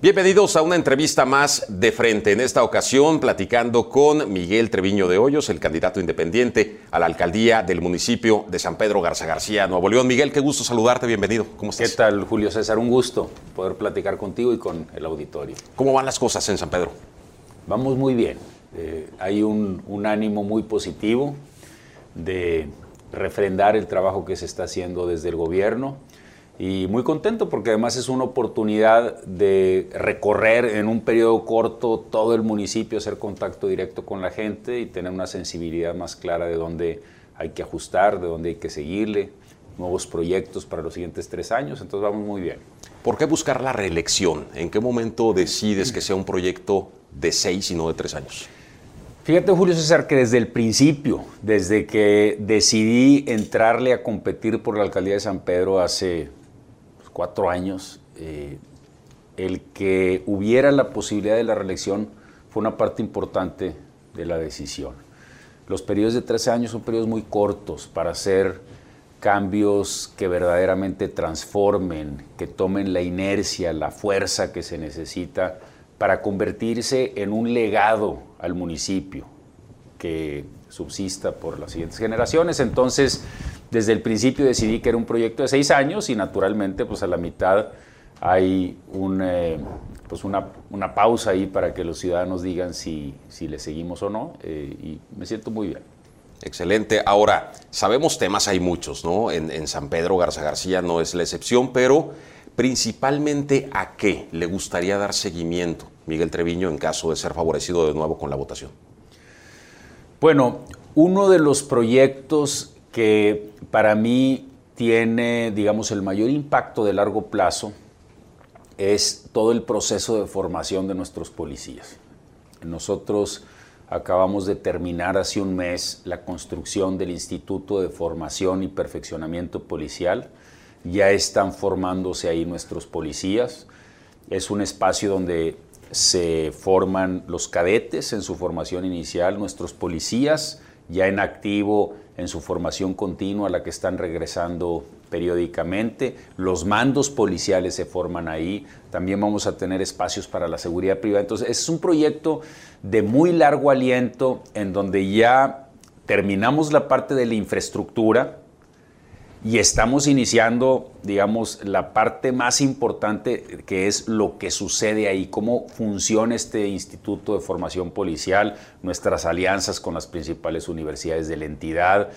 Bienvenidos a una entrevista más de frente. En esta ocasión, platicando con Miguel Treviño de Hoyos, el candidato independiente a la alcaldía del municipio de San Pedro Garza García, Nuevo León. Miguel, qué gusto saludarte, bienvenido. ¿Cómo estás? ¿Qué tal, Julio César? Un gusto poder platicar contigo y con el auditorio. ¿Cómo van las cosas en San Pedro? Vamos muy bien. Eh, hay un, un ánimo muy positivo de refrendar el trabajo que se está haciendo desde el gobierno y muy contento porque además es una oportunidad de recorrer en un periodo corto todo el municipio, hacer contacto directo con la gente y tener una sensibilidad más clara de dónde hay que ajustar, de dónde hay que seguirle, nuevos proyectos para los siguientes tres años, entonces vamos muy bien. ¿Por qué buscar la reelección? ¿En qué momento decides que sea un proyecto de seis y no de tres años? Fíjate, Julio César, que desde el principio, desde que decidí entrarle a competir por la alcaldía de San Pedro hace cuatro años, eh, el que hubiera la posibilidad de la reelección fue una parte importante de la decisión. Los periodos de 13 años son periodos muy cortos para hacer cambios que verdaderamente transformen, que tomen la inercia, la fuerza que se necesita para convertirse en un legado al municipio que subsista por las siguientes generaciones. Entonces, desde el principio decidí que era un proyecto de seis años y naturalmente pues a la mitad hay un, eh, pues una, una, pausa ahí para que los ciudadanos digan si, si le seguimos o no eh, y me siento muy bien. Excelente. Ahora, sabemos temas, hay muchos, ¿no? En, en, San Pedro Garza García no es la excepción, pero principalmente a qué le gustaría dar seguimiento Miguel Treviño en caso de ser favorecido de nuevo con la votación. Bueno, uno de los proyectos que para mí tiene, digamos, el mayor impacto de largo plazo es todo el proceso de formación de nuestros policías. Nosotros acabamos de terminar hace un mes la construcción del Instituto de Formación y Perfeccionamiento Policial. Ya están formándose ahí nuestros policías. Es un espacio donde se forman los cadetes en su formación inicial, nuestros policías ya en activo en su formación continua a la que están regresando periódicamente. Los mandos policiales se forman ahí. También vamos a tener espacios para la seguridad privada. Entonces, es un proyecto de muy largo aliento en donde ya terminamos la parte de la infraestructura, y estamos iniciando, digamos, la parte más importante que es lo que sucede ahí, cómo funciona este Instituto de Formación Policial, nuestras alianzas con las principales universidades de la entidad.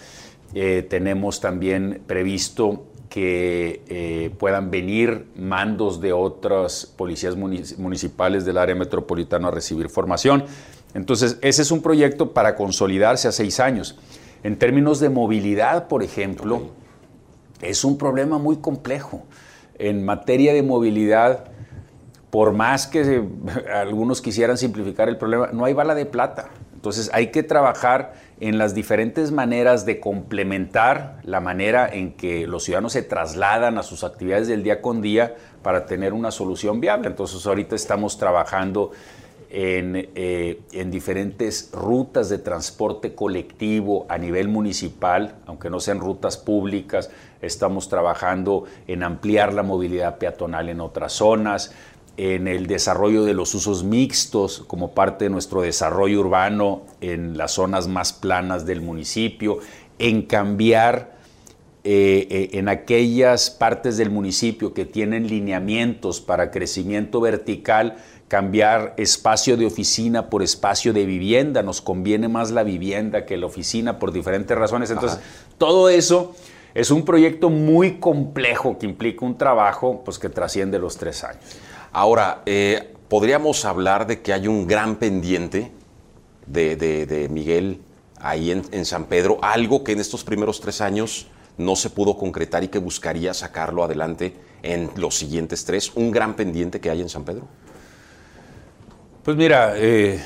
Eh, tenemos también previsto que eh, puedan venir mandos de otras policías municipales del área metropolitana a recibir formación. Entonces, ese es un proyecto para consolidarse a seis años. En términos de movilidad, por ejemplo, es un problema muy complejo. En materia de movilidad, por más que algunos quisieran simplificar el problema, no hay bala de plata. Entonces hay que trabajar en las diferentes maneras de complementar la manera en que los ciudadanos se trasladan a sus actividades del día con día para tener una solución viable. Entonces ahorita estamos trabajando eh, en, diferentes rutas de transporte colectivo a nivel municipal, aunque no sean rutas públicas. Estamos trabajando en ampliar la movilidad peatonal en otras zonas, en el desarrollo de los usos mixtos como parte de nuestro desarrollo urbano en las zonas más planas del municipio, en cambiar eh, eh, en aquellas partes del municipio que tienen lineamientos para crecimiento vertical, cambiar espacio de oficina por espacio de vivienda, nos conviene más la vivienda que la oficina por diferentes razones. Entonces, todo eso es un proyecto muy complejo que implica un trabajo pues, que trasciende los tres años. Ahora, eh, podríamos hablar de que hay un gran pendiente de, Miguel ahí en, en, San Pedro, algo que en estos primeros tres años no se pudo concretar y que buscaría sacarlo adelante en los siguientes tres, un gran pendiente que hay en San Pedro. Pues mira, eh,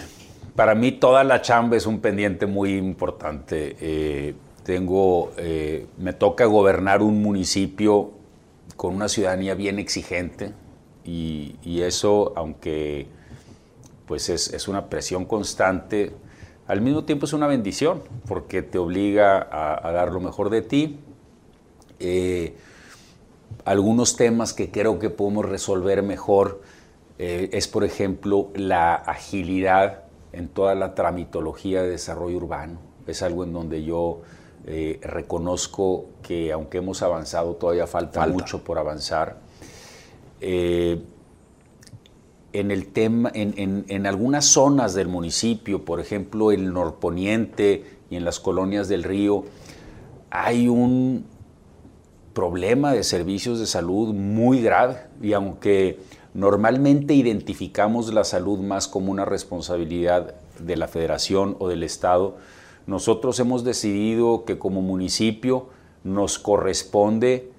para mí toda la chamba es un pendiente muy importante. Eh, tengo, eh, me toca gobernar un municipio con una ciudadanía bien exigente y, eso, aunque pues es, una presión constante, al mismo tiempo es una bendición porque te obliga a, a dar lo mejor de ti. algunos temas que creo que podemos resolver mejor eh, es, por ejemplo, la agilidad en toda la tramitología de desarrollo urbano. Es algo en donde yo eh, reconozco que aunque hemos avanzado, todavía falta, mucho por avanzar. Eh, en el tema, en, algunas zonas del municipio, por ejemplo, el norponiente y en las colonias del río, hay un problema de servicios de salud muy grave. Y aunque normalmente identificamos la salud más como una responsabilidad de la federación o del Estado, nosotros hemos decidido que como municipio nos corresponde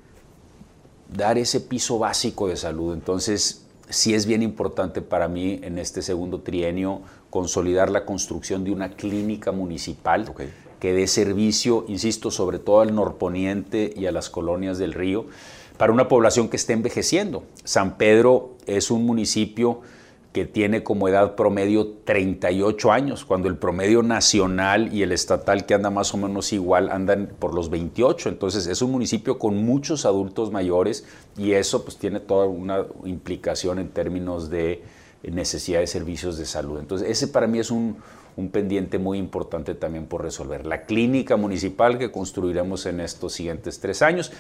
dar ese piso básico de salud. Entonces, sí es bien importante para mí en este segundo trienio consolidar la construcción de una clínica municipal que dé servicio, insisto, sobre todo al norponiente y a las colonias del río, para una población que esté envejeciendo. San Pedro es un municipio que tiene como edad promedio 38 años, cuando el promedio nacional y el estatal, que anda más o menos igual, andan por los 28. Entonces es un municipio con muchos adultos mayores y eso pues tiene toda una implicación en términos de necesidad de servicios de salud. Entonces ese para mí es un, pendiente muy importante también por resolver. La clínica municipal que construiremos en estos siguientes tres años.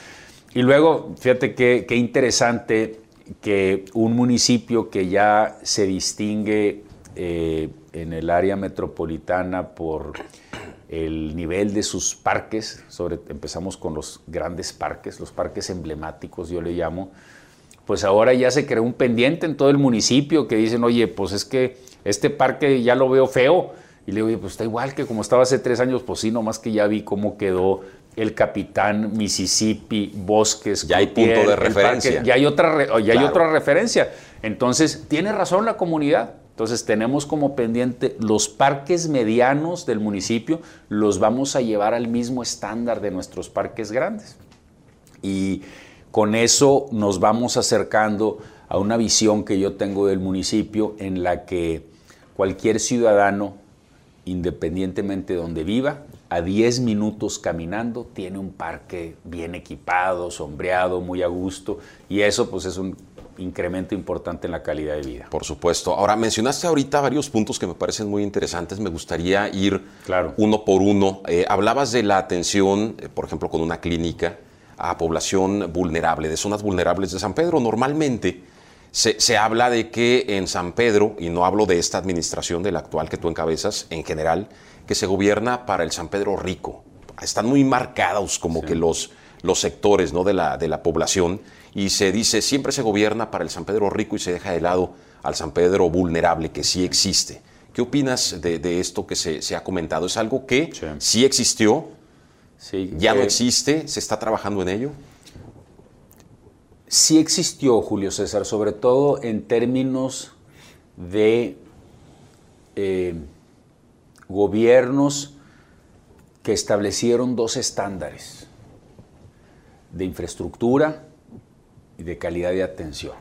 Y luego, fíjate qué, qué interesante que un municipio que ya se distingue eh, en el área metropolitana por el nivel de sus parques, sobre, empezamos con los grandes parques, los parques emblemáticos yo le llamo, pues ahora ya se creó un pendiente en todo el municipio que dicen, oye, pues es que este parque ya lo veo feo. Y le digo, oye, pues está igual que como estaba hace tres años, pues sí, nomás que ya vi cómo quedó el Capitán, Mississippi, Bosques. Ya hay punto de referencia. ya hay, otra, ya hay otra referencia. Entonces, tiene razón la comunidad. Entonces, tenemos como pendiente los parques medianos del municipio, los vamos a llevar al mismo estándar de nuestros parques grandes. Y con eso nos vamos acercando a una visión que yo tengo del municipio en la que cualquier ciudadano, independientemente de donde viva, a 10 minutos caminando, tiene un parque bien equipado, sombreado, muy a gusto, y eso pues es un incremento importante en la calidad de vida. Por supuesto. Ahora, mencionaste ahorita varios puntos que me parecen muy interesantes, me gustaría ir claro. uno por uno. Eh, hablabas de la atención, eh, por ejemplo, con una clínica a población vulnerable, de zonas vulnerables de San Pedro. Normalmente se, se habla de que en San Pedro, y no hablo de esta administración, de la actual que tú encabezas, en general, que se gobierna para el San Pedro rico. Están muy marcados como que los, los sectores ¿no? de, la, de la población y se dice siempre se gobierna para el San Pedro rico y se deja de lado al San Pedro vulnerable que sí existe. ¿Qué opinas de, esto que se, ha comentado? ¿Es algo que sí, existió? Sí, ¿Ya no existe? ¿Se está trabajando en ello? Sí existió, Julio César, sobre todo en términos de eh, gobiernos que establecieron dos estándares de infraestructura y de calidad de atención.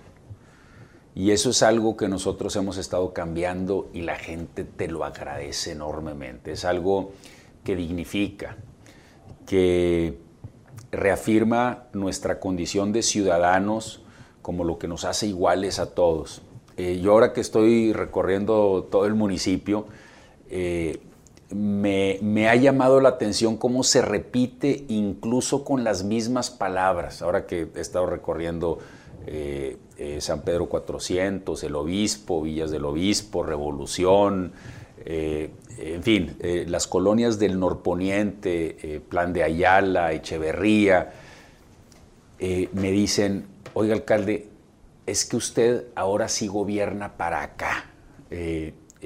Y eso es algo que nosotros hemos estado cambiando y la gente te lo agradece enormemente. Es algo que dignifica, que reafirma nuestra condición de ciudadanos como lo que nos hace iguales a todos. Eh, yo ahora que estoy recorriendo todo el municipio, eh, me, ha llamado la atención cómo se repite incluso con las mismas palabras. Ahora que he estado recorriendo eh, eh, San Pedro 400, el Obispo, Villas del Obispo, Revolución, en fin, las colonias del norponiente, Plan de Ayala, Echeverría, me dicen, oiga alcalde, es que usted ahora sí gobierna para acá.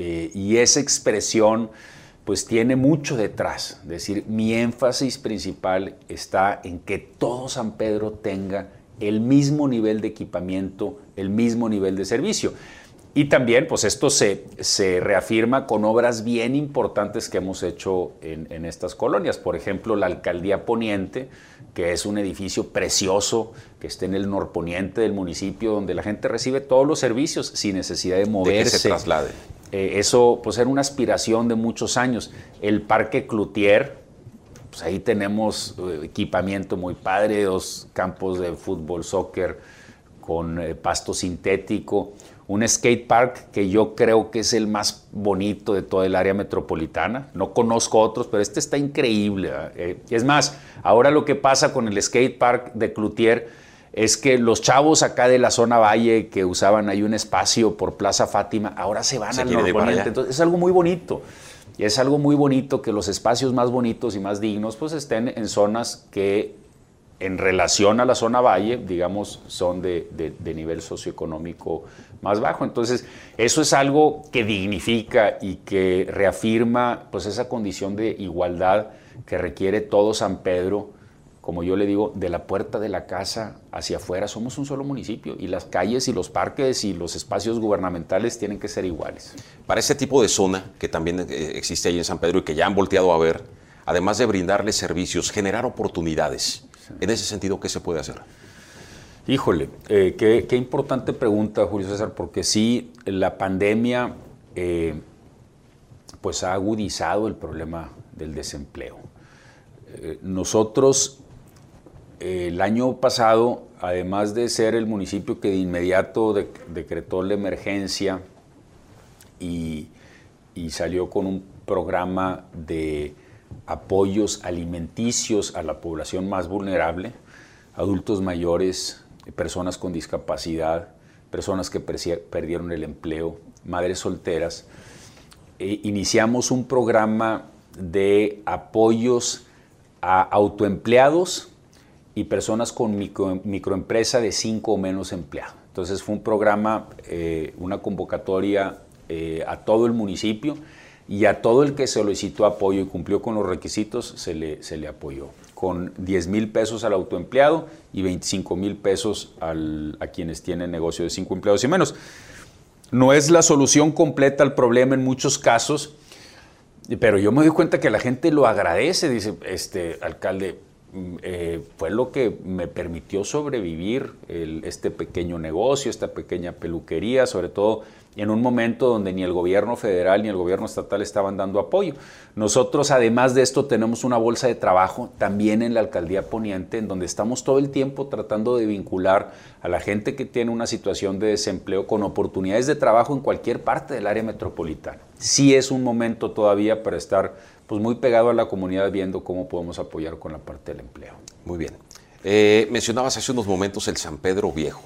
Eh, y esa expresión pues tiene mucho detrás. Es decir, mi énfasis principal está en que todo San Pedro tenga el mismo nivel de equipamiento, el mismo nivel de servicio. Y también, pues esto se, se reafirma con obras bien importantes que hemos hecho en, en, estas colonias. Por ejemplo, la Alcaldía Poniente, que es un edificio precioso que está en el norponiente del municipio, donde la gente recibe todos los servicios sin necesidad de moverse. De que se traslade. Eh, eso pues era una aspiración de muchos años. El Parque Cloutier, pues ahí tenemos eh, equipamiento muy padre, dos campos de fútbol, soccer con eh, pasto sintético, un skate park que yo creo que es el más bonito de toda el área metropolitana. No conozco otros, pero este está increíble. Es más, ahora lo que pasa con el skate park de Cloutier es que los chavos acá de la zona valle que usaban ahí un espacio por Plaza Fátima, ahora se van al norponiente. Entonces es algo muy bonito. Y es algo muy bonito que los espacios más bonitos y más dignos pues estén en zonas que en relación a la zona valle, digamos, son de, nivel socioeconómico más bajo. Entonces, eso es algo que dignifica y que reafirma pues, esa condición de igualdad que requiere todo San Pedro, como yo le digo, de la puerta de la casa hacia afuera. Somos un solo municipio y las calles y los parques y los espacios gubernamentales tienen que ser iguales. Para ese tipo de zona que también eh, existe ahí en San Pedro y que ya han volteado a ver, además de brindarles servicios, generar oportunidades en ese sentido, ¿qué se puede hacer? Híjole, eh, qué, importante pregunta, Julio César, porque sí, la pandemia eh, pues ha agudizado el problema del desempleo. Eh, nosotros, el año pasado, además de ser el municipio que de inmediato decretó la emergencia y salió con un programa de apoyos alimenticios a la población más vulnerable, adultos mayores, personas con discapacidad, personas que perdieron el empleo, madres solteras. E iniciamos un programa de apoyos a autoempleados y personas con microempresa de cinco o menos empleados. Entonces fue un programa, eh, una convocatoria eh, a todo el municipio y a todo el que solicitó apoyo y cumplió con los requisitos se le, se le apoyó, con 10 mil pesos al autoempleado y 25 mil pesos a quienes tienen negocio de 5 empleados y menos. No es la solución completa al problema en muchos casos, pero yo me doy cuenta que la gente lo agradece, dice, este alcalde, eh, fue lo que me permitió sobrevivir este pequeño negocio, esta pequeña peluquería, sobre todo en un momento donde ni el gobierno federal ni el gobierno estatal estaban dando apoyo. Nosotros, además de esto, tenemos una bolsa de trabajo también en la alcaldía poniente, en donde estamos todo el tiempo tratando de vincular a la gente que tiene una situación de desempleo con oportunidades de trabajo en cualquier parte del área metropolitana. Sí es un momento todavía para estar pues, muy pegado a la comunidad viendo cómo podemos apoyar con la parte del empleo. Muy bien. Eh, mencionabas hace unos momentos el San Pedro Viejo.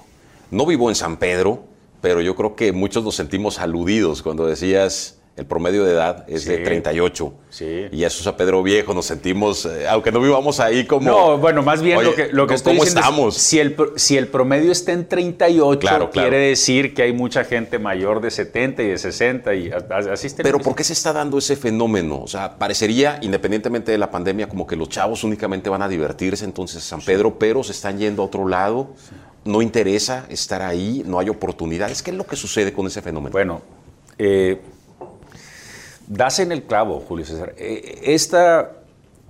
No vivo en San Pedro, pero yo creo que muchos nos sentimos aludidos cuando decías el promedio de edad es de 38. Sí. Y eso es a Pedro Viejo, nos sentimos, eh, aunque no vivamos ahí como... No, bueno, más bien lo que, lo que estoy ¿cómo estamos? si, el, si el promedio está en 38, quiere decir que hay mucha gente mayor de 70 y de 60 y así está. Pero ¿por qué se está dando ese fenómeno? O sea, parecería, independientemente de la pandemia, como que los chavos únicamente van a divertirse entonces San Pedro, pero se están yendo a otro lado no interesa estar ahí, no hay oportunidades. ¿Qué es lo que sucede con ese fenómeno? Bueno, eh, das en el clavo, Julio César. Eh, esta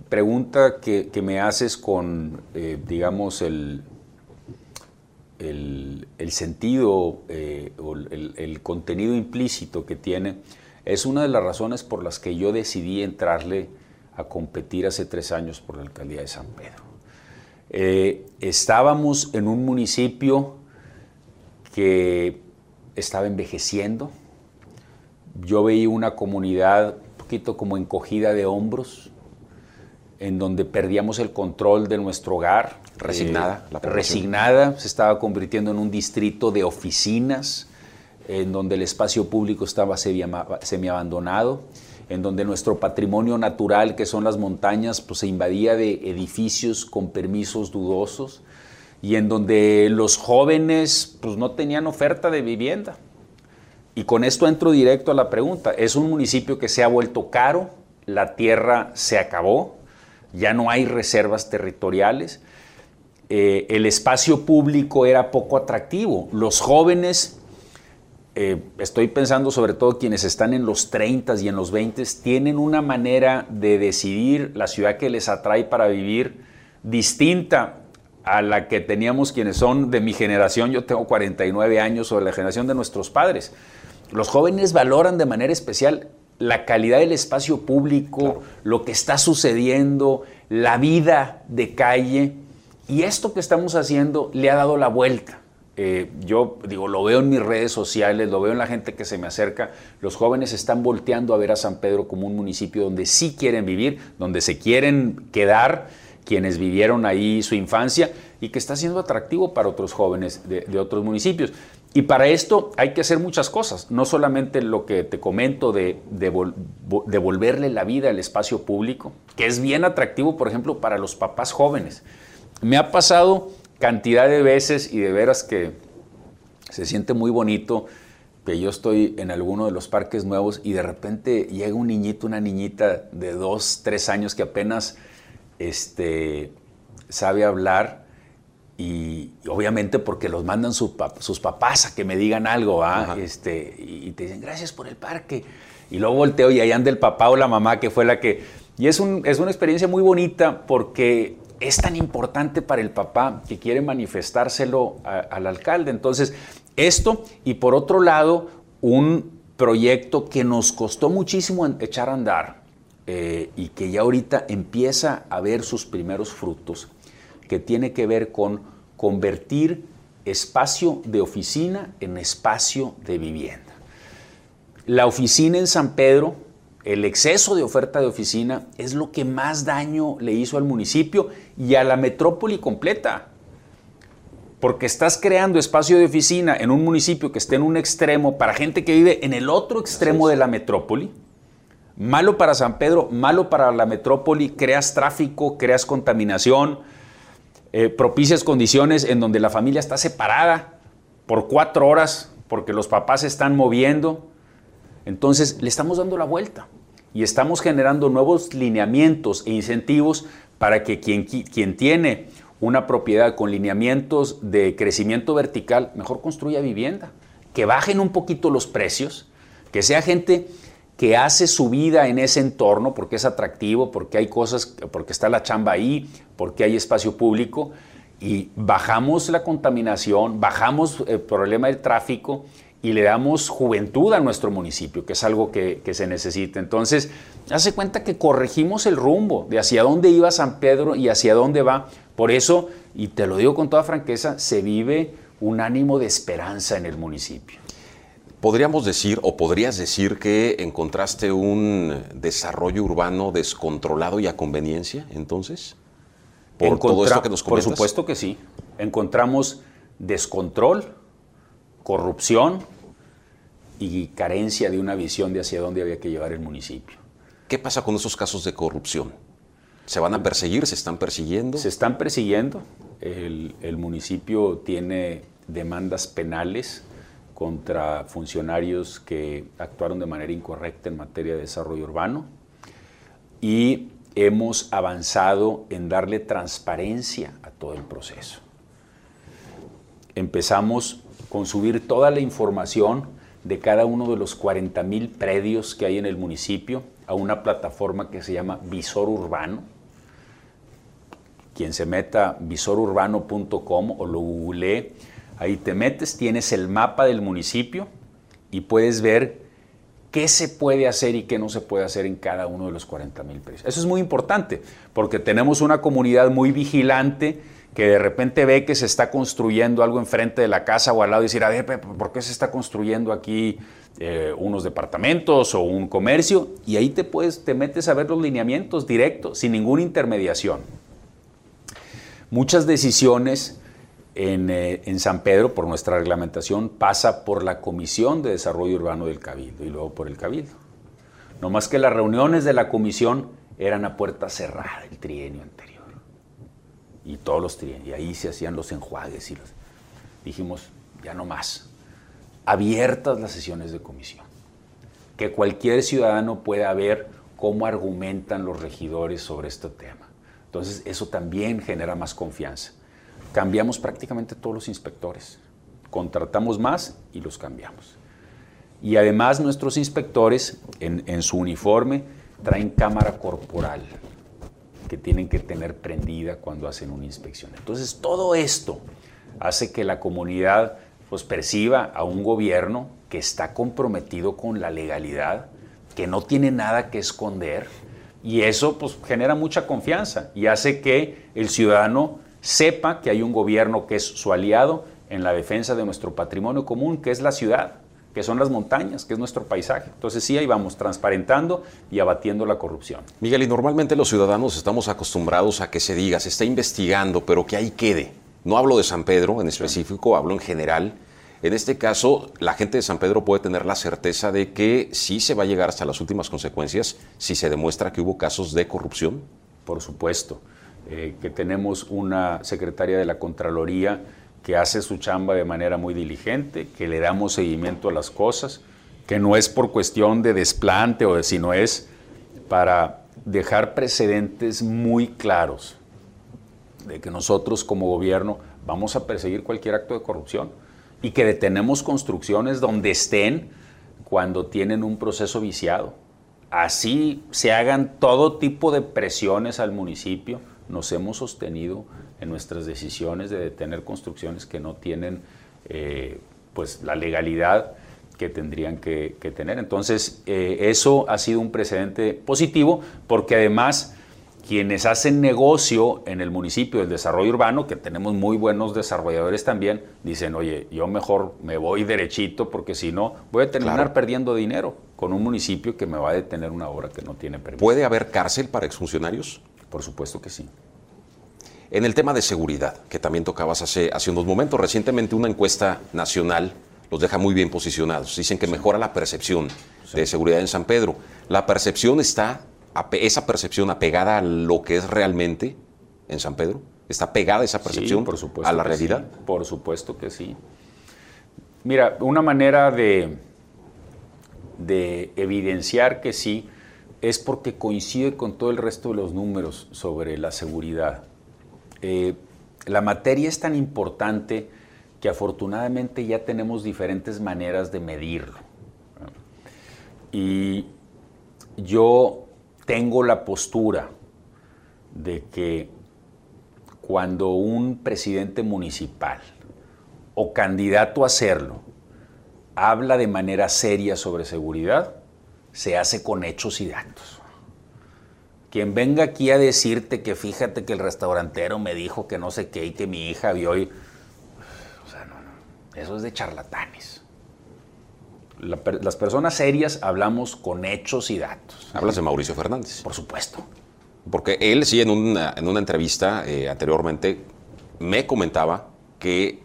pregunta que, me haces con, eh, digamos, el, el, sentido o el, el, contenido implícito que tiene, es una de las razones por las que yo decidí entrarle a competir hace tres años por la alcaldía de San Pedro. Eh, estábamos en un municipio que estaba envejeciendo. Yo veía una comunidad un poquito como encogida de hombros, en donde perdíamos el control de nuestro hogar. Resignada. la resignada, se estaba convirtiendo en un distrito de oficinas, en donde el espacio público estaba semi-abandonado en donde nuestro patrimonio natural, que son las montañas, pues se invadía de edificios con permisos dudosos y en donde los jóvenes pues no tenían oferta de vivienda. Y con esto entro directo a la pregunta. Es un municipio que se ha vuelto caro, la tierra se acabó, ya no hay reservas territoriales, eh, el espacio público era poco atractivo, los jóvenes eh, estoy pensando sobre todo quienes están en los 30 y en los 20, tienen una manera de decidir la ciudad que les atrae para vivir distinta a la que teníamos quienes son de mi generación, yo tengo 49 años, o de la generación de nuestros padres. Los jóvenes valoran de manera especial la calidad del espacio público, lo que está sucediendo, la vida de calle, y esto que estamos haciendo le ha dado la vuelta Eh, yo digo, lo veo en mis redes sociales, lo veo en la gente que se me acerca. Los jóvenes están volteando a ver a San Pedro como un municipio donde sí quieren vivir, donde se quieren quedar quienes vivieron ahí su infancia y que está siendo atractivo para otros jóvenes de, otros municipios. Y para esto hay que hacer muchas cosas, no solamente lo que te comento de, devolverle la vida al espacio público, que es bien atractivo, por ejemplo, para los papás jóvenes. Me ha pasado cantidad de veces y de veras que se siente muy bonito que yo estoy en alguno de los parques nuevos y de repente llega un niñito, una niñita de dos, tres años que apenas este, sabe hablar y, obviamente porque los mandan sus papás a que me digan algo, este, y te dicen gracias por el parque. Y luego volteo y ahí anda el papá o la mamá que fue la que... Y es, un, es una experiencia muy bonita porque es tan importante para el papá que quiere manifestárselo al alcalde. Entonces, esto y por otro lado, un proyecto que nos costó muchísimo echar a andar eh, y que ya ahorita empieza a ver sus primeros frutos, que tiene que ver con convertir espacio de oficina en espacio de vivienda. La oficina en San Pedro el exceso de oferta de oficina es lo que más daño le hizo al municipio y a la metrópoli completa. Porque estás creando espacio de oficina en un municipio que esté en un extremo para gente que vive en el otro extremo de la metrópoli. Malo para San Pedro, malo para la metrópoli, creas tráfico, creas contaminación, eh, propicias condiciones en donde la familia está separada por cuatro horas porque los papás se están moviendo. Entonces, le estamos dando la vuelta y estamos generando nuevos lineamientos e incentivos para que quien, quien tiene una propiedad con lineamientos de crecimiento vertical, mejor construya vivienda, que bajen un poquito los precios, que sea gente que hace su vida en ese entorno porque es atractivo, porque hay cosas, porque está la chamba ahí, porque hay espacio público y bajamos la contaminación, bajamos el problema del tráfico y le damos juventud a nuestro municipio, que es algo que, se necesita. Entonces, hace cuenta que corregimos el rumbo de hacia dónde iba San Pedro y hacia dónde va. Por eso, y te lo digo con toda franqueza, se vive un ánimo de esperanza en el municipio. ¿Podríamos decir o podrías decir que encontraste un desarrollo urbano descontrolado y a conveniencia entonces? Por todo esto que nos comentas. Por supuesto que sí. Encontramos descontrol, corrupción, y carencia de una visión de hacia dónde había que llevar el municipio. ¿Qué pasa con esos casos de corrupción? ¿Se van a perseguir? ¿Se están persiguiendo? Se están persiguiendo. El, municipio tiene demandas penales contra funcionarios que actuaron de manera incorrecta en materia de desarrollo urbano y hemos avanzado en darle transparencia a todo el proceso. Empezamos con subir toda la información de cada uno de los 40 mil predios que hay en el municipio a una plataforma que se llama Visor Urbano. Quien se meta visorurbano.com o lo googlee, ahí te metes, tienes el mapa del municipio y puedes ver qué se puede hacer y qué no se puede hacer en cada uno de los 40 mil predios. Eso es muy importante porque tenemos una comunidad muy vigilante que de repente ve que se está construyendo algo enfrente de la casa o al lado y decir, a ¿por qué se está construyendo aquí eh, unos departamentos o un comercio? Y ahí te, puedes, te metes a ver los lineamientos directos, sin ninguna intermediación. Muchas decisiones en, eh, en, San Pedro, por nuestra reglamentación, pasa por la Comisión de Desarrollo Urbano del Cabildo y luego por el Cabildo. No más que las reuniones de la comisión eran a puerta cerrada el trienio anterior y todos los y ahí se hacían los enjuagues y los, dijimos, ya no más, abiertas las sesiones de comisión, que cualquier ciudadano pueda ver cómo argumentan los regidores sobre este tema. Entonces eso también genera más confianza. Cambiamos prácticamente todos los inspectores, contratamos más y los cambiamos. Y además nuestros inspectores en, su uniforme traen cámara corporal que tienen que tener prendida cuando hacen una inspección. Entonces, todo esto hace que la comunidad pues, perciba a un gobierno que está comprometido con la legalidad, que no tiene nada que esconder, y eso pues, genera mucha confianza y hace que el ciudadano sepa que hay un gobierno que es su aliado en la defensa de nuestro patrimonio común, que es la ciudad, que son las montañas, que es nuestro paisaje. Entonces sí, ahí vamos transparentando y abatiendo la corrupción. Miguel, y normalmente los ciudadanos estamos acostumbrados a que se diga, se está investigando, pero que ahí quede. No hablo de San Pedro en específico, hablo en general. En este caso, la gente de San Pedro puede tener la certeza de que sí se va a llegar hasta las últimas consecuencias si se demuestra que hubo casos de corrupción. Por supuesto, eh, que tenemos una secretaria de la Contraloría que hace su chamba de manera muy diligente, que le damos seguimiento a las cosas, que no es por cuestión de desplante o de, sino es para dejar precedentes muy claros de que nosotros como gobierno vamos a perseguir cualquier acto de corrupción y que detenemos construcciones donde estén cuando tienen un proceso viciado. Así se hagan todo tipo de presiones al municipio, nos hemos sostenido en nuestras decisiones de detener construcciones que no tienen eh, pues la legalidad que tendrían que, tener. Entonces, eh, eso ha sido un precedente positivo porque además quienes hacen negocio en el municipio del desarrollo urbano, que tenemos muy buenos desarrolladores también, dicen, oye, yo mejor me voy derechito porque si no voy a terminar perdiendo dinero con un municipio que me va a detener una obra que no tiene permiso. ¿Puede haber cárcel para exfuncionarios? Por supuesto que sí. En el tema de seguridad, que también tocabas hace, hace unos momentos, recientemente una encuesta nacional los deja muy bien posicionados. Dicen que mejora la percepción de seguridad en San Pedro. ¿La percepción está, esa percepción apegada a lo que es realmente en San Pedro? ¿Está pegada esa percepción por supuesto a la realidad? Por supuesto que sí. Mira, una manera de, de evidenciar que sí es porque coincide con todo el resto de los números sobre la seguridad. Eh, la materia es tan importante que afortunadamente ya tenemos diferentes maneras de medirlo. Y yo tengo la postura de que cuando un presidente municipal o candidato a hacerlo habla de manera seria sobre seguridad, se hace con hechos y datos. Quien venga aquí a decirte que fíjate que el restaurantero me dijo que no sé qué y que mi hija vio y... O sea, no, no. Eso es de charlatanes. las personas serias hablamos con hechos y datos. Hablas de Mauricio Fernández. Por supuesto. Porque él sí en una, en una entrevista eh, anteriormente me comentaba que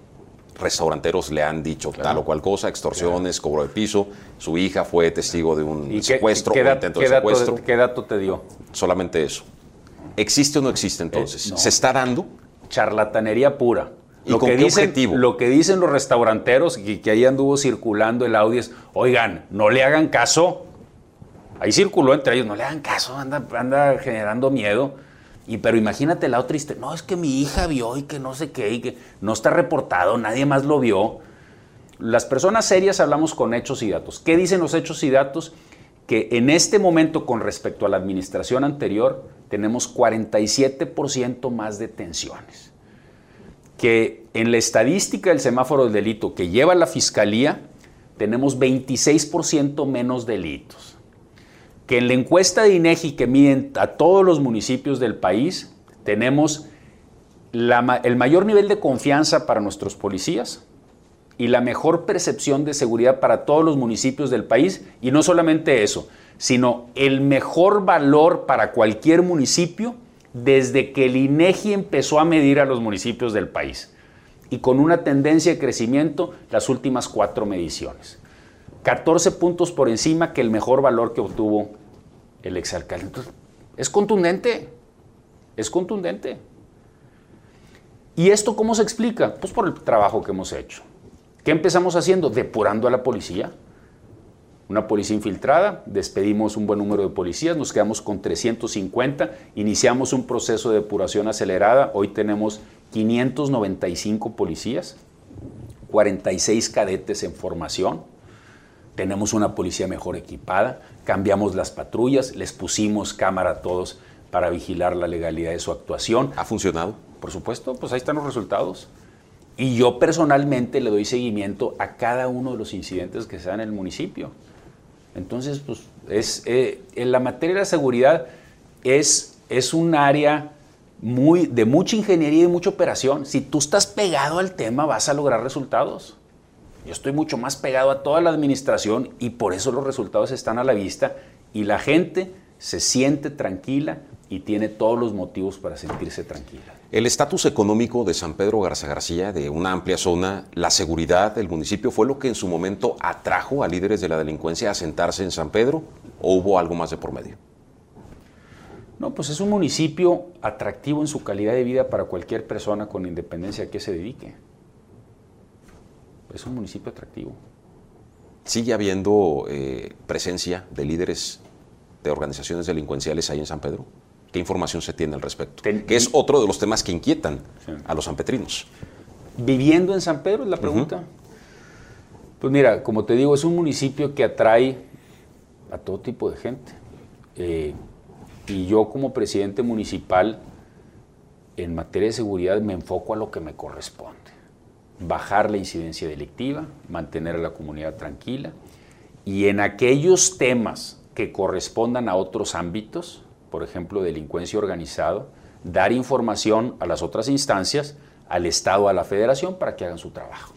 restauranteros le han dicho tal o cual cosa, extorsiones, cobro de piso. Su hija fue testigo de un secuestro qué, intento de secuestro. ¿Qué dato te dio? Solamente eso. ¿Existe o no existe entonces? Eh, ¿Se está dando? Charlatanería pura. ¿Y lo, con que qué dicen, objetivo? lo que dicen los restauranteros, y que ahí anduvo circulando el audio es, oigan, no le hagan caso. Ahí circuló entre ellos, no le hagan caso, anda, anda generando miedo y pero imagínate la otra historia. No, es que mi hija vio y que no sé qué, y que no está reportado, nadie más lo vio. Las personas serias hablamos con hechos y datos. ¿Qué dicen los hechos y datos? Que en este momento, con respecto a la administración anterior, tenemos 47% más detenciones. Que en la estadística del semáforo del delito que lleva la fiscalía, tenemos 26% menos delitos que en la encuesta de INEGI que miden a todos los municipios del país, tenemos el mayor nivel de confianza para nuestros policías y la mejor percepción de seguridad para todos los municipios del país. Y no solamente eso, sino el mejor valor para cualquier municipio desde que el INEGI empezó a medir a los municipios del país. Y con una tendencia de crecimiento las últimas cuatro mediciones. 14 puntos por encima que el mejor valor que obtuvo el exalcalde. Es contundente, es contundente. ¿Y esto cómo se explica? Pues por el trabajo que hemos hecho. ¿Qué empezamos haciendo? Depurando a la policía. Una policía infiltrada, despedimos un buen número de policías, nos quedamos con 350, iniciamos un proceso de depuración acelerada, hoy tenemos 595 policías, 46 cadetes en formación, tenemos una policía mejor equipada, cambiamos las patrullas, les pusimos cámara a todos para vigilar la legalidad de su actuación. ¿Ha funcionado? Por supuesto, pues ahí están los resultados. Y yo personalmente le doy seguimiento a cada uno de los incidentes que se dan en el municipio. Entonces, pues es, eh, en la materia de la seguridad es, es un área muy, de mucha ingeniería y de mucha operación. Si tú estás pegado al tema, vas a lograr resultados. Yo estoy mucho más pegado a toda la administración y por eso los resultados están a la vista y la gente se siente tranquila y tiene todos los motivos para sentirse tranquila. El estatus económico de San Pedro Garza García, de una amplia zona, la seguridad del municipio, ¿fue lo que en su momento atrajo a líderes de la delincuencia a sentarse en San Pedro o hubo algo más de por medio? No, pues es un municipio atractivo en su calidad de vida para cualquier persona con independencia a que se dedique. Es un municipio atractivo. ¿Sigue habiendo eh, presencia de líderes de organizaciones delincuenciales ahí en San Pedro? ¿Qué información se tiene al respecto? que es otro de los temas que inquietan a los sanpetrinos. ¿Viviendo en San Pedro es la pregunta? Pues mira, como te digo, es un municipio que atrae a todo tipo de gente. Eh, y yo como presidente municipal, en materia de seguridad, me enfoco a lo que me corresponde. Bajar la incidencia delictiva, mantener a la comunidad tranquila y en aquellos temas que correspondan a otros ámbitos, por ejemplo, delincuencia organizado, dar información a las otras instancias, al Estado, a la Federación, para que hagan su trabajo.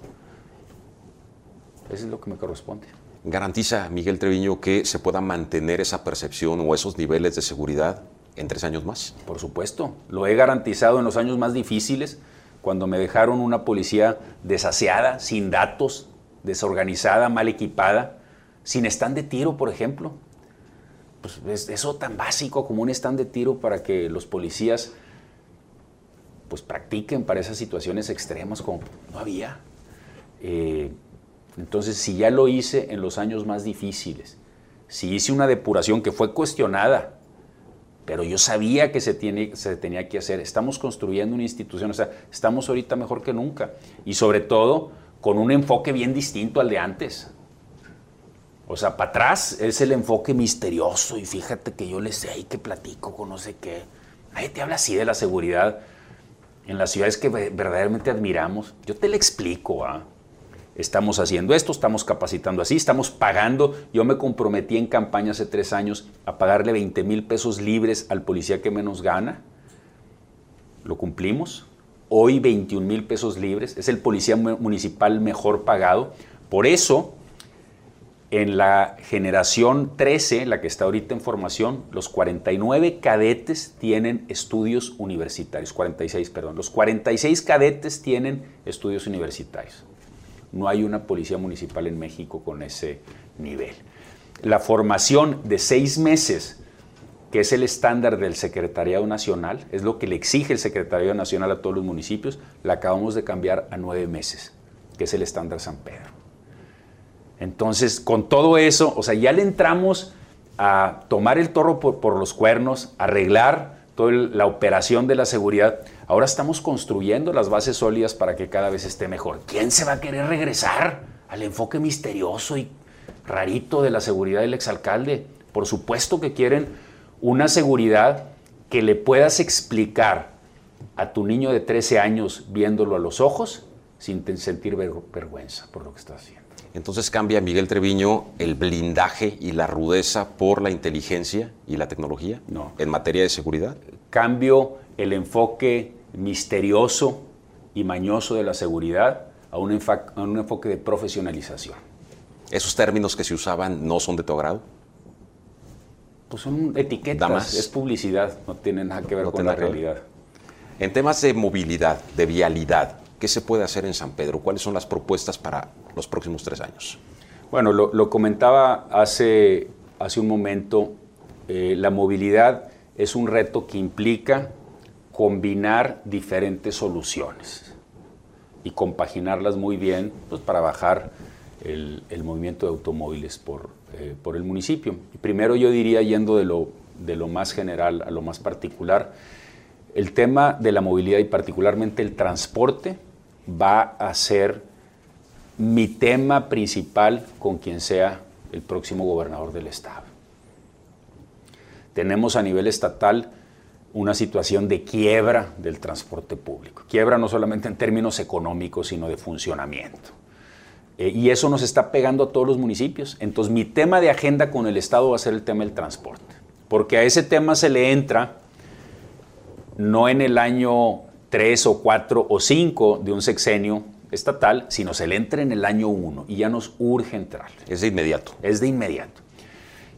Eso es lo que me corresponde. ¿Garantiza Miguel Treviño que se pueda mantener esa percepción o esos niveles de seguridad en tres años más? Por supuesto, lo he garantizado en los años más difíciles, cuando me dejaron una policía desaseada, sin datos, desorganizada, mal equipada, sin stand de tiro, por ejemplo pues, eso tan básico como un stand de tiro para que los policías pues practiquen para esas situaciones extremas como no había. Eh, entonces, si ya lo hice en los años más difíciles, si hice una depuración que fue cuestionada, pero yo sabía que se, tiene, se tenía que hacer, estamos construyendo una institución, o sea, estamos ahorita mejor que nunca, y sobre todo con un enfoque bien distinto al de antes. O sea, para atrás es el enfoque misterioso y fíjate que yo le sé y que platico con no sé qué. Nadie te habla así de la seguridad en las ciudades que verdaderamente admiramos. Yo te lo explico. ¿ah? Estamos haciendo esto, estamos capacitando así, estamos pagando. Yo me comprometí en campaña hace tres años a pagarle 20 mil pesos libres al policía que menos gana. Lo cumplimos. Hoy 21 mil pesos libres. Es el policía municipal mejor pagado. Por eso en la generación 13, la que está ahorita en formación, los 49 cadetes tienen estudios universitarios, 46, perdón, los 46 cadetes tienen estudios universitarios. No hay una policía municipal en México con ese nivel. La formación de seis meses, que es el estándar del Secretariado Nacional, es lo que le exige el Secretariado Nacional a todos los municipios, la acabamos de cambiar a nueve meses, que es el estándar San Pedro. Entonces, con todo eso, o sea, ya le entramos a tomar el toro por, los cuernos, arreglar toda la operación de la seguridad. Ahora estamos construyendo las bases sólidas para que cada vez esté mejor. ¿Quién se va a querer regresar al enfoque misterioso y rarito de la seguridad del exalcalde? Por supuesto que quieren una seguridad que le puedas explicar a tu niño de 13 años viéndolo a los ojos sin sentir vergüenza por lo que está haciendo. Entonces cambia Miguel Treviño el blindaje y la rudeza por la inteligencia y la tecnología no. en materia de seguridad. Cambio el enfoque misterioso y mañoso de la seguridad a un, enfoque de profesionalización. ¿Esos términos que se usaban no son de tu agrado? Pues son etiquetas, es publicidad, no tienen nada que ver con la realidad. En temas de movilidad, de vialidad, ¿Qué se puede hacer en San Pedro? ¿Cuáles son las propuestas para los próximos tres años? Bueno, lo, comentaba hace, hace un momento, eh, la movilidad es un reto que implica combinar diferentes soluciones y compaginarlas muy bien pues, para bajar el, movimiento de automóviles por, eh, por el municipio. primero yo diría, yendo de lo, de lo más general a lo más particular, el tema de la movilidad y particularmente el transporte va a ser mi tema principal con quien sea el próximo gobernador del estado. Tenemos a nivel estatal una situación de quiebra del transporte público. Quiebra no solamente en términos económicos, sino de funcionamiento. Eh, y eso nos está pegando a todos los municipios. Entonces mi tema de agenda con el Estado va a ser el tema del transporte. Porque a ese tema se le entra no en el año 3 o 4 o 5 de un sexenio estatal, sino se le entra en el año 1 y ya nos urge entrar. Es de inmediato. Es de inmediato.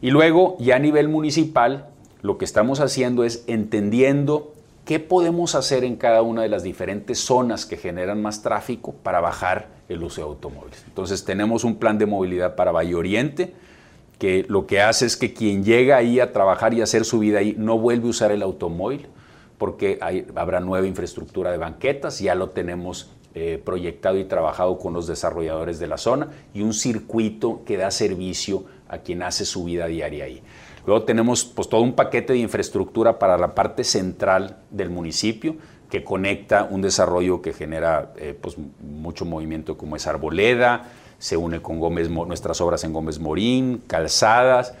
Y luego, ya a nivel municipal, lo que estamos haciendo es entendiendo qué podemos hacer en cada una de las diferentes zonas que generan más tráfico para bajar el uso de automóviles. Entonces tenemos un plan de movilidad para Valle Oriente, que lo que hace es que quien llega ahí a trabajar y hacer su vida ahí no vuelve a usar el automóvil, porque habrá nueva infraestructura de banquetas, ya lo tenemos eh, proyectado y trabajado con los desarrolladores de la zona, y un circuito que da servicio a quien hace su vida diaria ahí. Luego tenemos pues, todo un paquete de infraestructura para la parte central del municipio que conecta un desarrollo que genera eh, pues, mucho movimiento como es Arboleda, se une con Gómez, nuestras obras en Gómez Morín, Calzadas,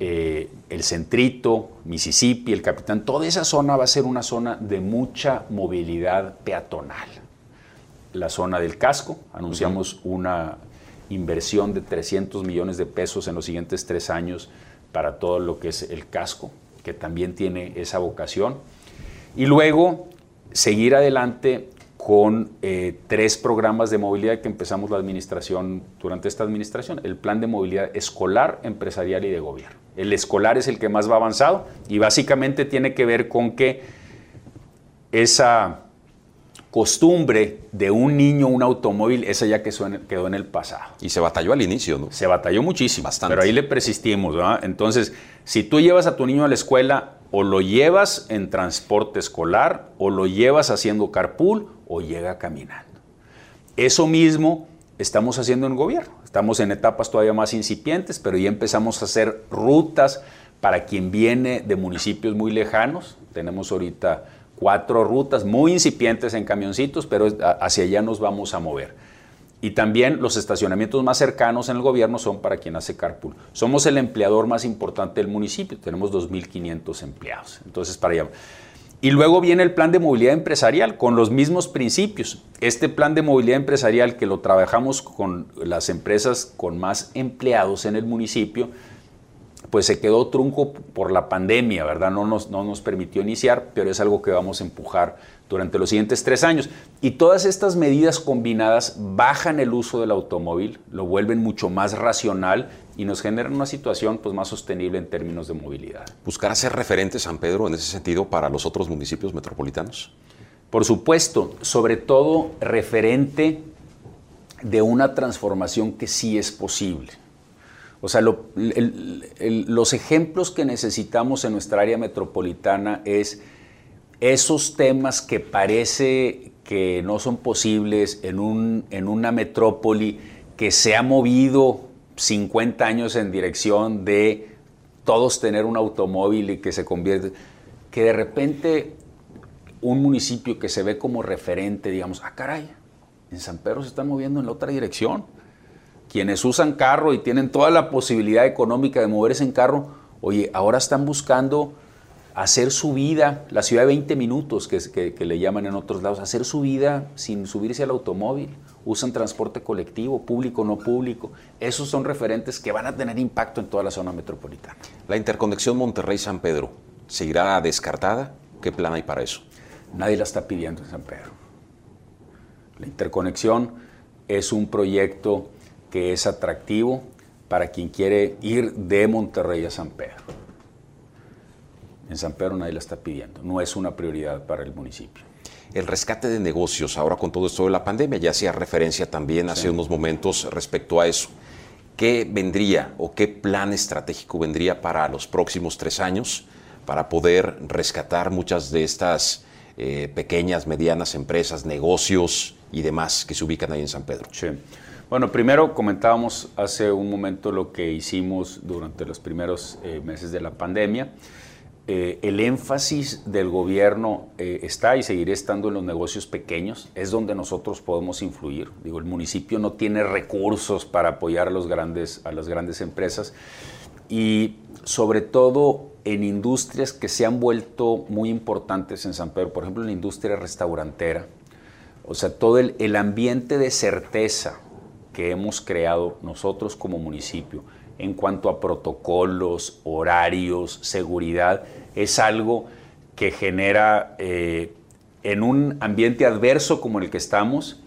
eh, el Centrito, Mississippi, el Capitán. Toda esa zona va a ser una zona de mucha movilidad peatonal. La zona del casco, anunciamos una inversión de 300 millones de pesos en los siguientes tres años para todo lo que es el casco, que también tiene esa vocación. Y luego seguir adelante con eh, tres programas de movilidad que empezamos la administración, durante esta administración, el plan de movilidad escolar, empresarial y de gobierno. El escolar es el que más va avanzado y básicamente tiene que ver con que esa costumbre de un niño un automóvil, esa ya que quedó en el pasado. Y se batalló al inicio, ¿no? Se batalló muchísimo, Bastante. pero ahí le persistimos, ¿verdad? Entonces, si tú llevas a tu niño a la escuela, o lo llevas en transporte escolar, o lo llevas haciendo carpool, o llega caminando. Eso mismo estamos haciendo en el gobierno. Estamos en etapas todavía más incipientes, pero ya empezamos a hacer rutas para quien viene de municipios muy lejanos. Tenemos ahorita cuatro rutas muy incipientes en camioncitos, pero hacia allá nos vamos a mover. Y también los estacionamientos más cercanos en el gobierno son para quien hace carpool. Somos el empleador más importante del municipio, tenemos 2.500 empleados. Entonces, para allá. Y luego viene el plan de movilidad empresarial con los mismos principios. Este plan de movilidad empresarial que lo trabajamos con las empresas con más empleados en el municipio, pues se quedó trunco por la pandemia, ¿verdad? No nos, no nos permitió iniciar, pero es algo que vamos a empujar durante los siguientes tres años. Y todas estas medidas combinadas bajan el uso del automóvil, lo vuelven mucho más racional y nos generan una situación pues, más sostenible en términos de movilidad. ¿Buscar ser referente San Pedro en ese sentido para los otros municipios metropolitanos? Por supuesto, sobre todo referente de una transformación que sí es posible. O sea, los ejemplos que necesitamos en nuestra área metropolitana es esos temas que parece que no son posibles en, un, en una metrópoli que se ha movido 50 años en dirección de todos tener un automóvil y que se convierte, que de repente un municipio que se ve como referente, digamos, ah, caray, en San Pedro se están moviendo en la otra dirección quienes usan carro y tienen toda la posibilidad económica de moverse en carro, oye, ahora están buscando hacer su vida, la ciudad de 20 minutos que, le llaman en otros lados, hacer su vida sin subirse al automóvil, usan transporte colectivo, público, no público. Esos son referentes que van a tener impacto en toda la zona metropolitana. La interconexión Monterrey-San Pedro, ¿seguirá descartada? ¿Qué plan hay para eso? Nadie la está pidiendo en San Pedro. La interconexión es un proyecto que es atractivo para quien quiere ir de Monterrey a San Pedro. En San Pedro nadie la está pidiendo, no es una prioridad para el municipio. El rescate de negocios, ahora con todo esto de la pandemia, ya hacía referencia también hace unos momentos respecto a eso. ¿Qué vendría o qué plan estratégico vendría para los próximos tres años para poder rescatar muchas de estas eh, pequeñas, medianas empresas, negocios y demás que se ubican ahí en San Pedro? Sí. Bueno, primero comentábamos hace un momento lo que hicimos durante los primeros eh, meses de la pandemia. Eh, el énfasis del gobierno eh, está y seguirá estando en los negocios pequeños, es donde nosotros podemos influir. Digo, el municipio no tiene recursos para apoyar a, las grandes empresas y sobre todo en industrias que se han vuelto muy importantes en San Pedro, por ejemplo, la industria restaurantera. O sea, todo el ambiente de certeza que hemos creado nosotros como municipio en cuanto a protocolos, horarios, seguridad, es algo que genera eh, en un ambiente adverso como el que estamos,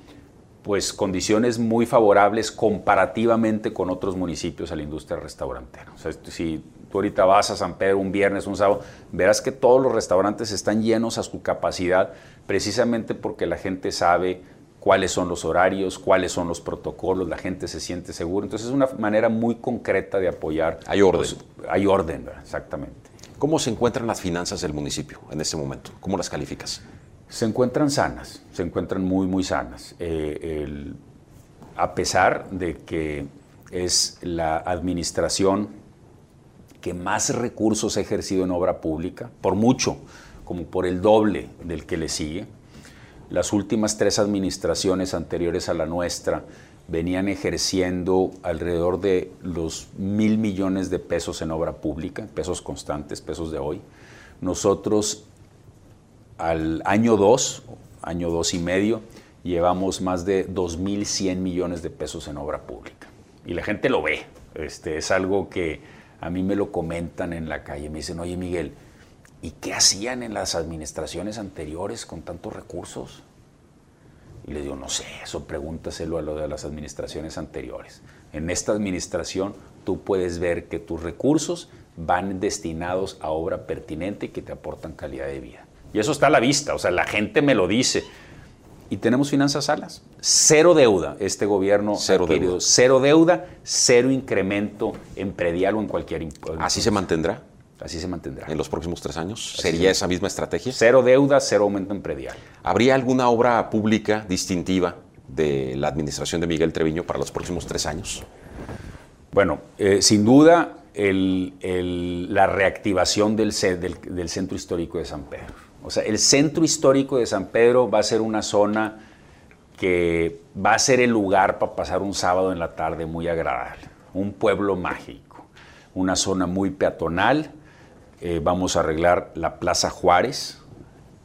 pues condiciones muy favorables comparativamente con otros municipios a la industria restaurantera. O sea, si tú ahorita vas a San Pedro un viernes, un sábado, verás que todos los restaurantes están llenos a su capacidad, precisamente porque la gente sabe cuáles son los horarios, cuáles son los protocolos, la gente se siente segura. Entonces es una manera muy concreta de apoyar. Hay orden. Pues, hay orden, exactamente. ¿Cómo se encuentran las finanzas del municipio en este momento? ¿Cómo las calificas? Se encuentran sanas, se encuentran muy, muy sanas. Eh, a pesar de que es la administración que más recursos ha ejercido en obra pública, por mucho, como por el doble del que le sigue. Las últimas tres administraciones anteriores a la nuestra venían ejerciendo alrededor de los mil millones de pesos en obra pública, pesos constantes, pesos de hoy. Nosotros al año dos, año dos y medio, llevamos más de 2.100 millones de pesos en obra pública. Y la gente lo ve. Este, es algo que a mí me lo comentan en la calle. Me dicen, oye Miguel, ¿y qué hacían en las administraciones anteriores con tantos recursos? Y le digo, no sé, eso pregúntaselo a lo de las administraciones anteriores. En esta administración tú puedes ver que tus recursos van destinados a obra pertinente y que te aportan calidad de vida. Y eso está a la vista, o sea, la gente me lo dice. Y tenemos finanzas salas. Cero deuda, este gobierno cero querido. Cero deuda, cero incremento en predial o en cualquier impuesto. ¿Así se mantendrá? Así se mantendrá. ¿En los próximos tres años? ¿Sería esa misma estrategia? Cero deuda, cero aumento en predial. ¿Habría alguna obra pública distintiva de la administración de Miguel Treviño para los próximos tres años? Bueno, eh, sin duda la reactivación del, del centro histórico de San Pedro o sea, el centro histórico de San Pedro va a ser una zona que va a ser el lugar para pasar un sábado en la tarde muy agradable. Un pueblo mágico, una zona muy peatonal. Eh, vamos a arreglar la Plaza Juárez,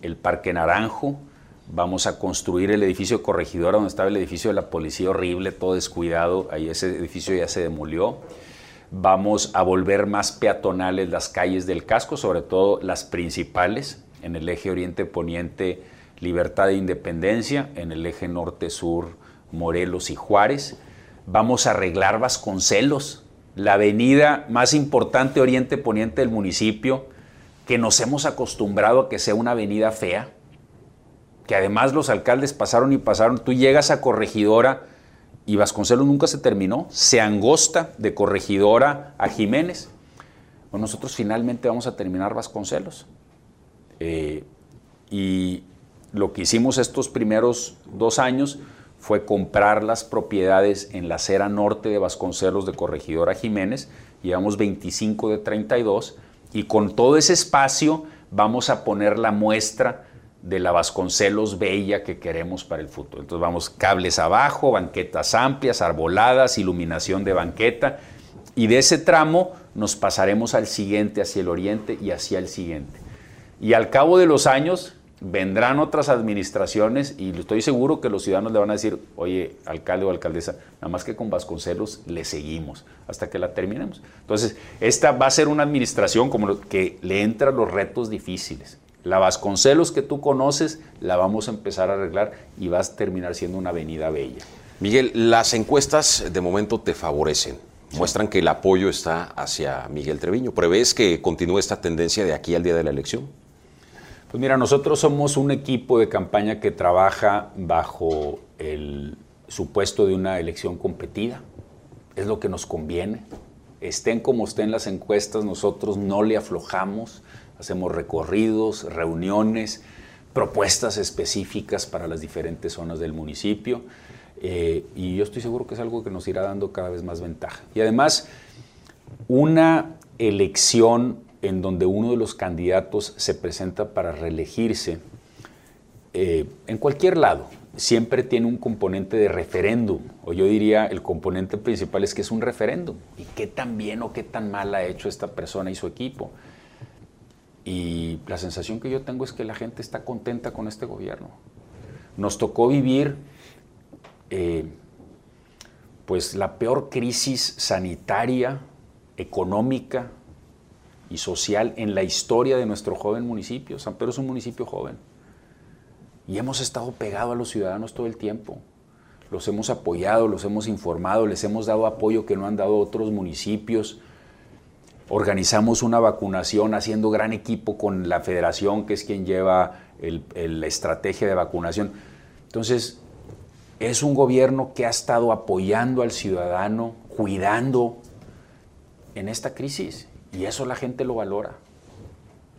el Parque Naranjo. Vamos a construir el edificio corregidora donde estaba el edificio de la policía horrible, todo descuidado. Ahí ese edificio ya se demolió. Vamos a volver más peatonales las calles del casco, sobre todo las principales en el eje oriente-poniente Libertad e Independencia, en el eje norte-sur Morelos y Juárez. Vamos a arreglar Vasconcelos, la avenida más importante oriente-poniente del municipio, que nos hemos acostumbrado a que sea una avenida fea, que además los alcaldes pasaron y pasaron. Tú llegas a Corregidora y Vasconcelos nunca se terminó, se angosta de Corregidora a Jiménez. Pues nosotros finalmente vamos a terminar Vasconcelos. Eh, y lo que hicimos estos primeros dos años fue comprar las propiedades en la acera norte de Vasconcelos de Corregidora Jiménez, llevamos 25 de 32, y con todo ese espacio vamos a poner la muestra de la Vasconcelos Bella que queremos para el futuro. Entonces vamos cables abajo, banquetas amplias, arboladas, iluminación de banqueta, y de ese tramo nos pasaremos al siguiente, hacia el oriente y hacia el siguiente. Y al cabo de los años vendrán otras administraciones y estoy seguro que los ciudadanos le van a decir, oye, alcalde o alcaldesa, nada más que con Vasconcelos le seguimos hasta que la terminemos. Entonces, esta va a ser una administración como que le entran los retos difíciles. La Vasconcelos que tú conoces la vamos a empezar a arreglar y vas a terminar siendo una avenida bella. Miguel, las encuestas de momento te favorecen muestran que el apoyo está hacia Miguel Treviño. ¿Prevés que continúe esta tendencia de aquí al día de la elección? Pues mira, nosotros somos un equipo de campaña que trabaja bajo el supuesto de una elección competida. Es lo que nos conviene. Estén como estén las encuestas, nosotros no le aflojamos, hacemos recorridos, reuniones, propuestas específicas para las diferentes zonas del municipio. Eh, y yo estoy seguro que es algo que nos irá dando cada vez más ventaja. Y además, una elección en donde uno de los candidatos se presenta para reelegirse, eh, en cualquier lado, siempre tiene un componente de referéndum, o yo diría el componente principal es que es un referéndum. ¿Y qué tan bien o qué tan mal ha hecho esta persona y su equipo? Y la sensación que yo tengo es que la gente está contenta con este gobierno. Nos tocó vivir eh, pues la peor crisis sanitaria, económica, y social en la historia de nuestro joven municipio. San Pedro es un municipio joven. Y hemos estado pegados a los ciudadanos todo el tiempo. Los hemos apoyado, los hemos informado, les hemos dado apoyo que no han dado otros municipios. Organizamos una vacunación haciendo gran equipo con la federación, que es quien lleva la estrategia de vacunación. Entonces, es un gobierno que ha estado apoyando al ciudadano, cuidando en esta crisis. Y eso la gente lo valora.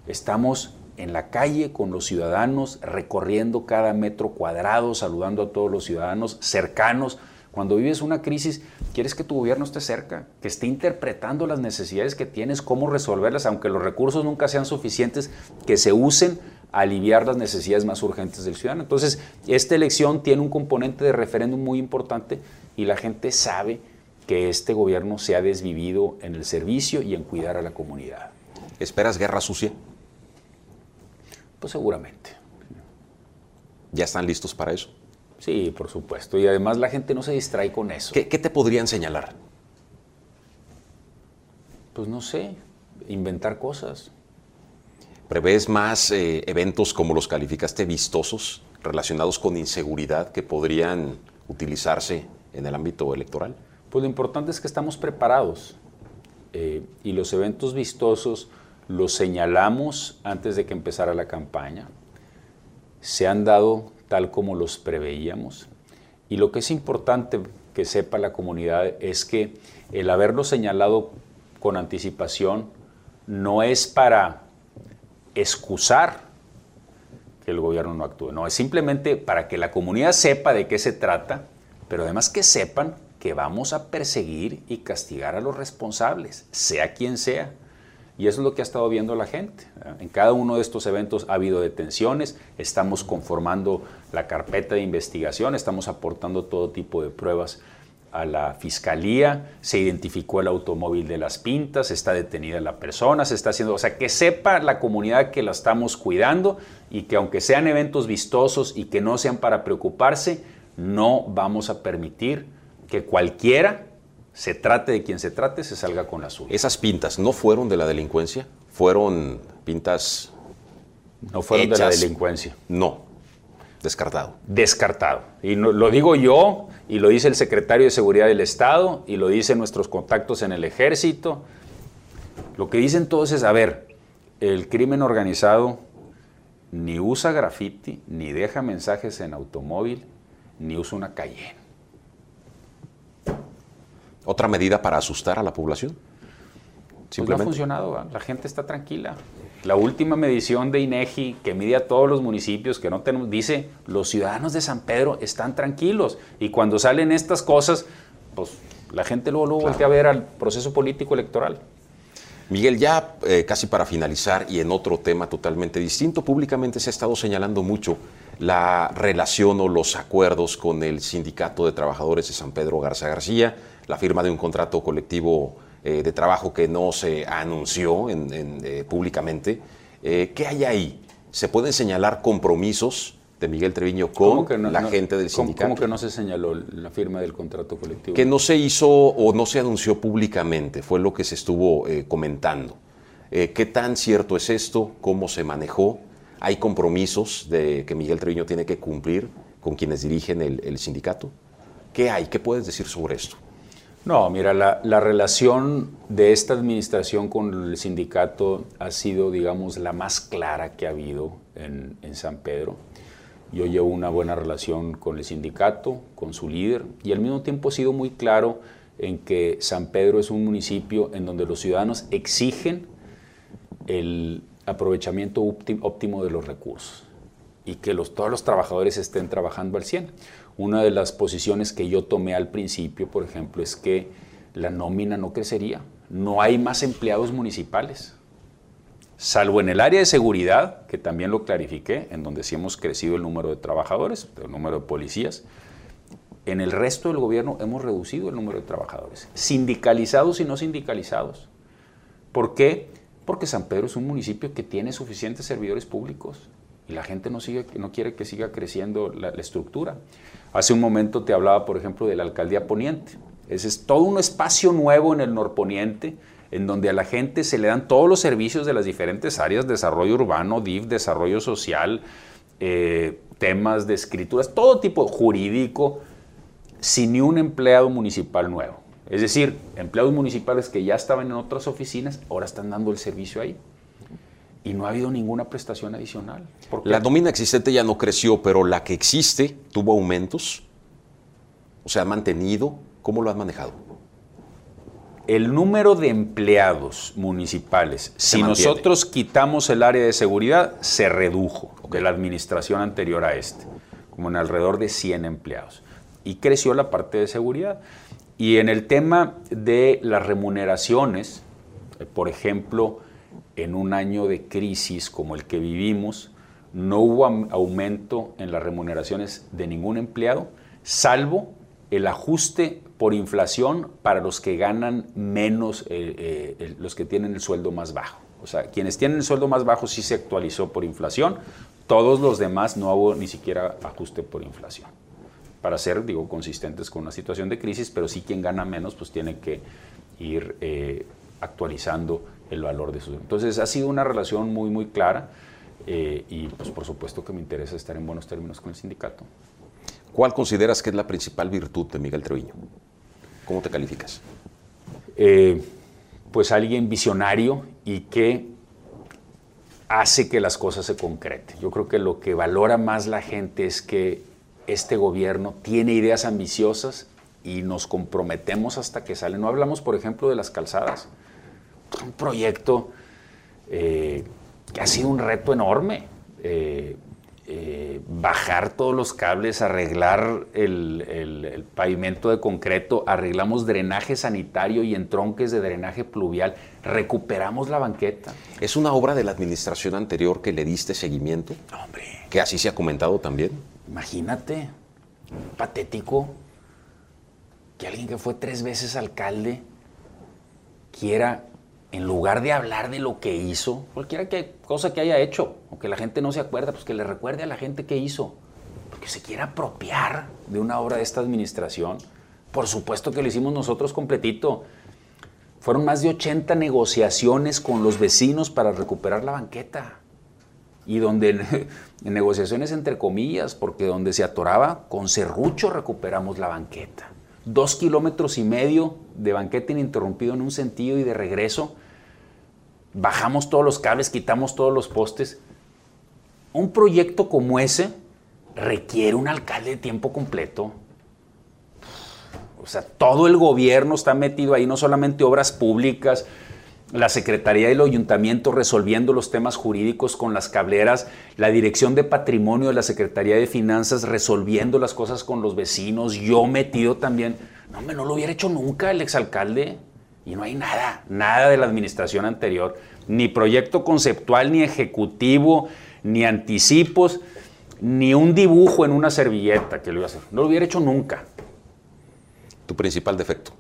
Estamos en la calle con los ciudadanos, recorriendo cada metro cuadrado, saludando a todos los ciudadanos cercanos. Cuando vives una crisis, quieres que tu gobierno esté cerca, que esté interpretando las necesidades que tienes, cómo resolverlas, aunque los recursos nunca sean suficientes, que se usen a aliviar las necesidades más urgentes del ciudadano. Entonces, esta elección tiene un componente de referéndum muy importante y la gente sabe que este gobierno se ha desvivido en el servicio y en cuidar a la comunidad. ¿Esperas guerra sucia? Pues seguramente. ¿Ya están listos para eso? Sí, por supuesto. Y además la gente no se distrae con eso. ¿Qué, te podrían señalar? Pues no sé, inventar cosas. ¿Prevés más eh, eventos como los calificaste vistosos relacionados con inseguridad que podrían utilizarse en el ámbito electoral? Pues lo importante es que estamos preparados eh, y los eventos vistosos los señalamos antes de que empezara la campaña, se han dado tal como los preveíamos y lo que es importante que sepa la comunidad es que el haberlo señalado con anticipación no es para excusar que el gobierno no actúe, no, es simplemente para que la comunidad sepa de qué se trata, pero además que sepan que vamos a perseguir y castigar a los responsables, sea quien sea. Y eso es lo que ha estado viendo la gente. En cada uno de estos eventos ha habido detenciones, estamos conformando la carpeta de investigación, estamos aportando todo tipo de pruebas a la fiscalía, se identificó el automóvil de las pintas, está detenida la persona, se está haciendo, o sea, que sepa la comunidad que la estamos cuidando y que aunque sean eventos vistosos y que no sean para preocuparse, no vamos a permitir que cualquiera se trate de quien se trate, se salga con la suya. ¿Esas pintas no fueron de la delincuencia? ¿Fueron pintas No fueron de la delincuencia. No, descartado. Descartado. Y lo digo yo, y lo dice el secretario de Seguridad del Estado, y lo dicen nuestros contactos en el ejército. Lo que dicen todos es, a ver, el crimen organizado ni usa graffiti, ni deja mensajes en automóvil, ni usa una calle. ¿Otra medida para asustar a la población? Pues no ha funcionado, la gente está tranquila. La última medición de INEGI que mide a todos los municipios que no tenemos, dice, los ciudadanos de San Pedro están tranquilos. Y cuando salen estas cosas, pues la gente luego, luego voltea a ver al proceso político electoral. Miguel, ya eh, casi para finalizar y en otro tema totalmente distinto, públicamente se ha estado señalando mucho la relación o los acuerdos con el Sindicato de Trabajadores de San Pedro Garza García, la firma de un contrato colectivo eh, de trabajo que no se anunció eh, públicamente. Eh, ¿Qué hay ahí? ¿Se pueden señalar compromisos de Miguel Treviño con la gente del sindicato? ¿Cómo que no se señaló la firma del contrato colectivo? Que no se hizo o no se anunció públicamente, fue lo que se estuvo comentando. ¿Qué tan cierto es esto? ¿Cómo se manejó? ¿Hay compromisos de que Miguel Treviño tiene que cumplir con quienes dirigen el sindicato? ¿Qué hay? ¿Qué puedes decir sobre esto? No, mira, la, relación de esta administración con el sindicato ha sido, digamos, la más clara que ha habido en, San Pedro. Yo llevo una buena relación con el sindicato, con su líder, y al mismo tiempo ha sido muy claro en que San Pedro es un municipio en donde los ciudadanos exigen el aprovechamiento óptimo de los recursos y que todos los trabajadores estén trabajando al 100. Una de las posiciones que yo tomé al principio, por ejemplo, es que la nómina no crecería. No hay más empleados municipales. Salvo en el área de seguridad, que también lo clarifiqué, en donde sí hemos crecido el número de trabajadores, el número de policías. En el resto del gobierno hemos reducido el número de trabajadores, sindicalizados y no sindicalizados. ¿Por qué? Porque San Pedro es un municipio que tiene suficientes servidores públicos y la gente no, quiere que siga creciendo la, estructura. Hace un momento te hablaba, por ejemplo, de la alcaldía poniente. Ese es todo un espacio nuevo en el norponiente en donde a la gente se le dan todos los servicios de las diferentes áreas, desarrollo urbano, DIF, desarrollo social, eh, temas de escrituras, todo tipo jurídico, sin ni un empleado municipal nuevo. Es decir, empleados municipales que ya estaban en otras oficinas, ahora están dando el servicio ahí. Y no ha habido ninguna prestación adicional. La nómina existente ya no creció, pero la que existe tuvo aumentos. O sea, ha mantenido. ¿Cómo lo han manejado? El número de empleados municipales, si nosotros quitamos el área de seguridad, se redujo de la administración anterior a este, como en alrededor de 100 empleados. Y creció la parte de seguridad. Y en el tema de las remuneraciones, eh, por ejemplo, en un año de crisis como el que vivimos, no hubo aumento en las remuneraciones de ningún empleado, salvo el ajuste por inflación para los que ganan menos, eh, eh, los que tienen el sueldo más bajo. O sea, quienes tienen el sueldo más bajo sí se actualizó por inflación, todos los demás no hubo ni siquiera ajuste por inflación para ser, digo, consistentes con una situación de crisis, pero sí quien gana menos, pues tiene que ir eh, actualizando el valor de sus... Entonces ha sido una relación muy, muy clara eh, y pues por supuesto que me interesa estar en buenos términos con el sindicato. ¿Cuál consideras que es la principal virtud de Miguel Treviño? ¿Cómo te calificas? Eh, pues alguien visionario y que hace que las cosas se concreten. Yo creo que lo que valora más la gente es que este gobierno tiene ideas ambiciosas y nos comprometemos hasta que sale. No hablamos, por ejemplo, de las calzadas. Un proyecto eh, que ha sido un reto enorme. Eh, eh, bajar todos los cables, arreglar el, pavimento de concreto, arreglamos drenaje sanitario y entronques de drenaje pluvial, recuperamos la banqueta. ¿Es una obra de la administración anterior que le diste seguimiento? Hombre. Que así se ha comentado también. Imagínate, patético, que alguien que fue tres veces alcalde quiera, en lugar de hablar de lo que hizo, cualquiera que, cosa que haya hecho, o que la gente no se acuerda, pues que le recuerde a la gente que hizo, porque se quiera apropiar de una obra de esta administración. Por supuesto que lo hicimos nosotros completito. Fueron más de 80 negociaciones con los vecinos para recuperar la banqueta y donde en, negociaciones entre comillas, porque donde se atoraba, con serrucho recuperamos la banqueta. Dos kilómetros y medio de banqueta ininterrumpido en un sentido y de regreso. Bajamos todos los cables, quitamos todos los postes. Un proyecto como ese requiere un alcalde de tiempo completo. O sea, todo el gobierno está metido ahí, no solamente obras públicas, la Secretaría y el Ayuntamiento resolviendo los temas jurídicos con las cableras, la Dirección de Patrimonio de la Secretaría de Finanzas resolviendo las cosas con los vecinos, yo metido también. No, me no lo hubiera hecho nunca el exalcalde. Y no hay nada, nada de la administración anterior, ni proyecto conceptual, ni ejecutivo, ni anticipos, ni un dibujo en una servilleta que lo iba a hacer. No lo hubiera hecho nunca. ¿Tu principal defecto?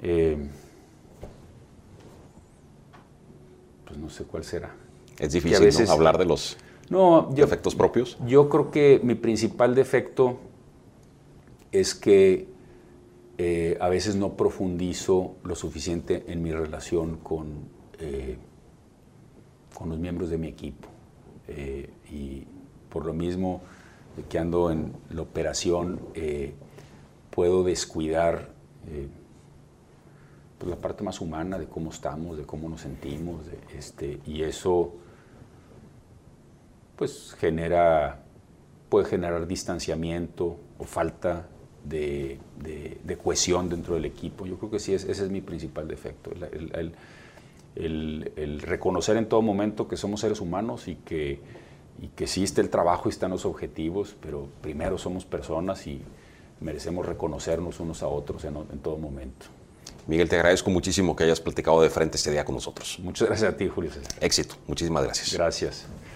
Eh, pues no sé cuál será. Es difícil hablar de los no, defectos propios. Yo creo que mi principal defecto es que eh, a veces no profundizo lo suficiente en mi relación con, eh, con los miembros de mi equipo. y por lo mismo que ando en la operación, puedo descuidar pues, la parte más humana de cómo estamos, de cómo nos sentimos, este, y eso pues genera, puede generar distanciamiento o falta de, cohesión dentro del equipo. Yo creo que sí, ese es mi principal defecto, el, reconocer en todo momento que somos seres humanos y que, y que sí está el trabajo y están los objetivos, pero primero somos personas y merecemos reconocernos unos a otros en todo momento. Miguel, te agradezco muchísimo que hayas platicado de frente este día con nosotros. Muchas gracias a ti, Julio Éxito. Muchísimas gracias. Gracias.